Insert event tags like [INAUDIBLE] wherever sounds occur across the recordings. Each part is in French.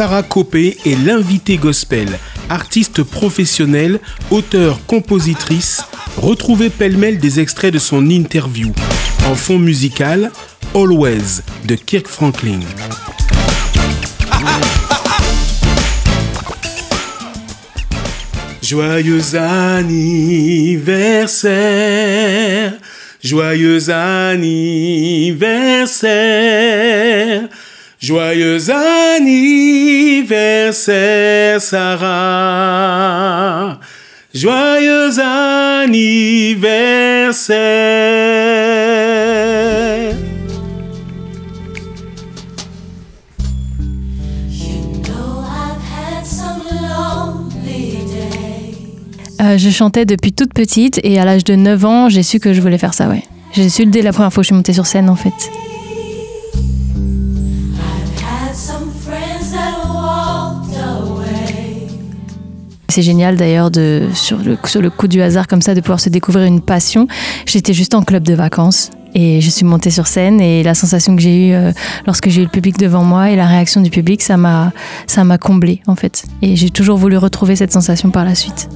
Sarah Copé est l'invité gospel, artiste professionnelle, auteur-compositrice. Retrouvez pêle-mêle des extraits de son interview. En fond musical, Always de Kirk Franklin. Joyeux anniversaire, joyeux anniversaire, joyeux anniversaire Sarah, joyeux anniversaire. Euh, je chantais depuis toute petite et à l'âge de 9 ans, j'ai su que je voulais faire ça, ouais. J'ai su dès la première fois que je suis montée sur scène, en fait. C'est génial d'ailleurs de sur le, sur le coup du hasard comme ça de pouvoir se découvrir une passion. J'étais juste en club de vacances et je suis montée sur scène et la sensation que j'ai eue euh, lorsque j'ai eu le public devant moi et la réaction du public, ça m'a ça m'a comblée en fait. Et j'ai toujours voulu retrouver cette sensation par la suite.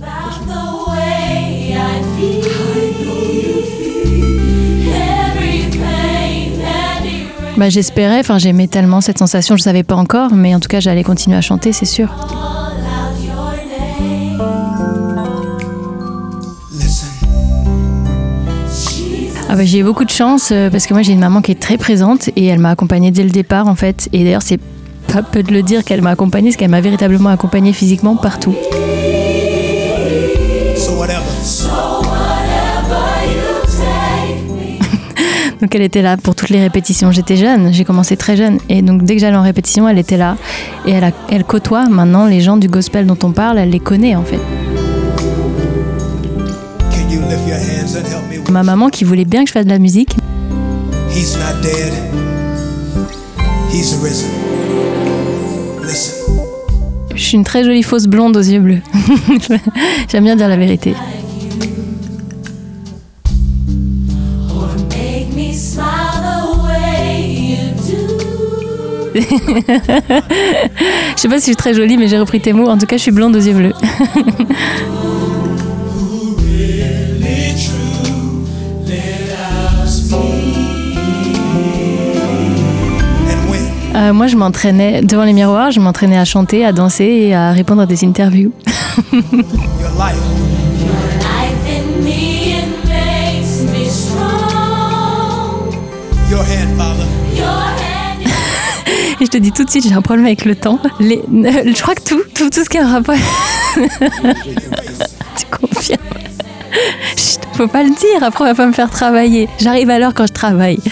Bah, j'espérais, enfin j'aimais tellement cette sensation, je savais pas encore, mais en tout cas j'allais continuer à chanter, c'est sûr. Ah bah, j'ai eu beaucoup de chance euh, parce que moi j'ai une maman qui est très présente et elle m'a accompagnée dès le départ en fait. Et d'ailleurs c'est pas peu de le dire qu'elle m'a accompagnée, parce qu'elle m'a véritablement accompagnée physiquement partout. [LAUGHS] Donc elle était là pour toutes les répétitions. J'étais jeune, j'ai commencé très jeune. Et donc dès que j'allais en répétition, elle était là. Et elle, a- elle côtoie maintenant les gens du gospel dont on parle, elle les connaît en fait. Ma maman qui voulait bien que je fasse de la musique, He's not dead. He's risen. Listen. je suis une très jolie fausse blonde aux yeux bleus. [LAUGHS] J'aime bien dire la vérité. [LAUGHS] Je sais pas si je suis très jolie, mais j'ai repris tes mots. En tout cas, je suis blonde aux yeux bleus. [LAUGHS] Euh, moi, je m'entraînais devant les miroirs, je m'entraînais à chanter, à danser et à répondre à des interviews. [LAUGHS] Et je te dis tout de suite, j'ai un problème avec le temps. Les- je crois que tout, tout, tout ce qui a un rapport. [LAUGHS] tu confirmes Chut, faut pas le dire, après on va pas me faire travailler. J'arrive à l'heure quand je travaille. [LAUGHS]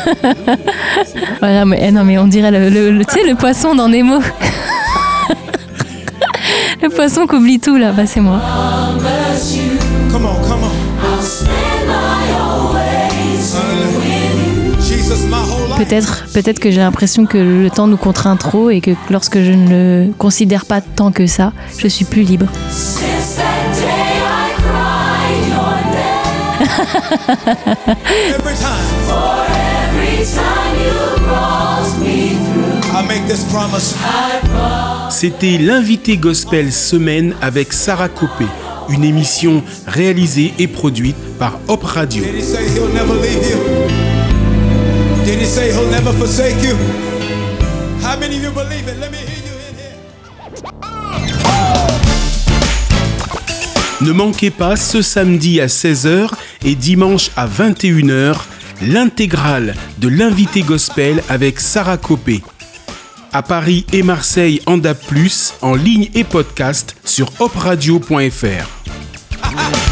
[LAUGHS] Voilà, mais eh non, mais on dirait le, le- le poisson dans Nemo. [LAUGHS] le poisson qui oublie tout là, bah c'est moi. Peut-être, peut-être que j'ai l'impression que le temps nous contraint trop et que lorsque je ne le considère pas tant que ça, je suis plus libre. since that day I cried your name Every time for every time you brought me through. I make this promise. C'était l'invité gospel semaine avec Sarah Copé, une émission réalisée et produite par Hop Radio. Did he say he'll never leave you? Ne manquez pas ce samedi à 16h et dimanche à 21h l'intégrale de l'invité gospel avec Sarah Copé. À Paris et Marseille en DAB+, en ligne et podcast sur hopradio.fr.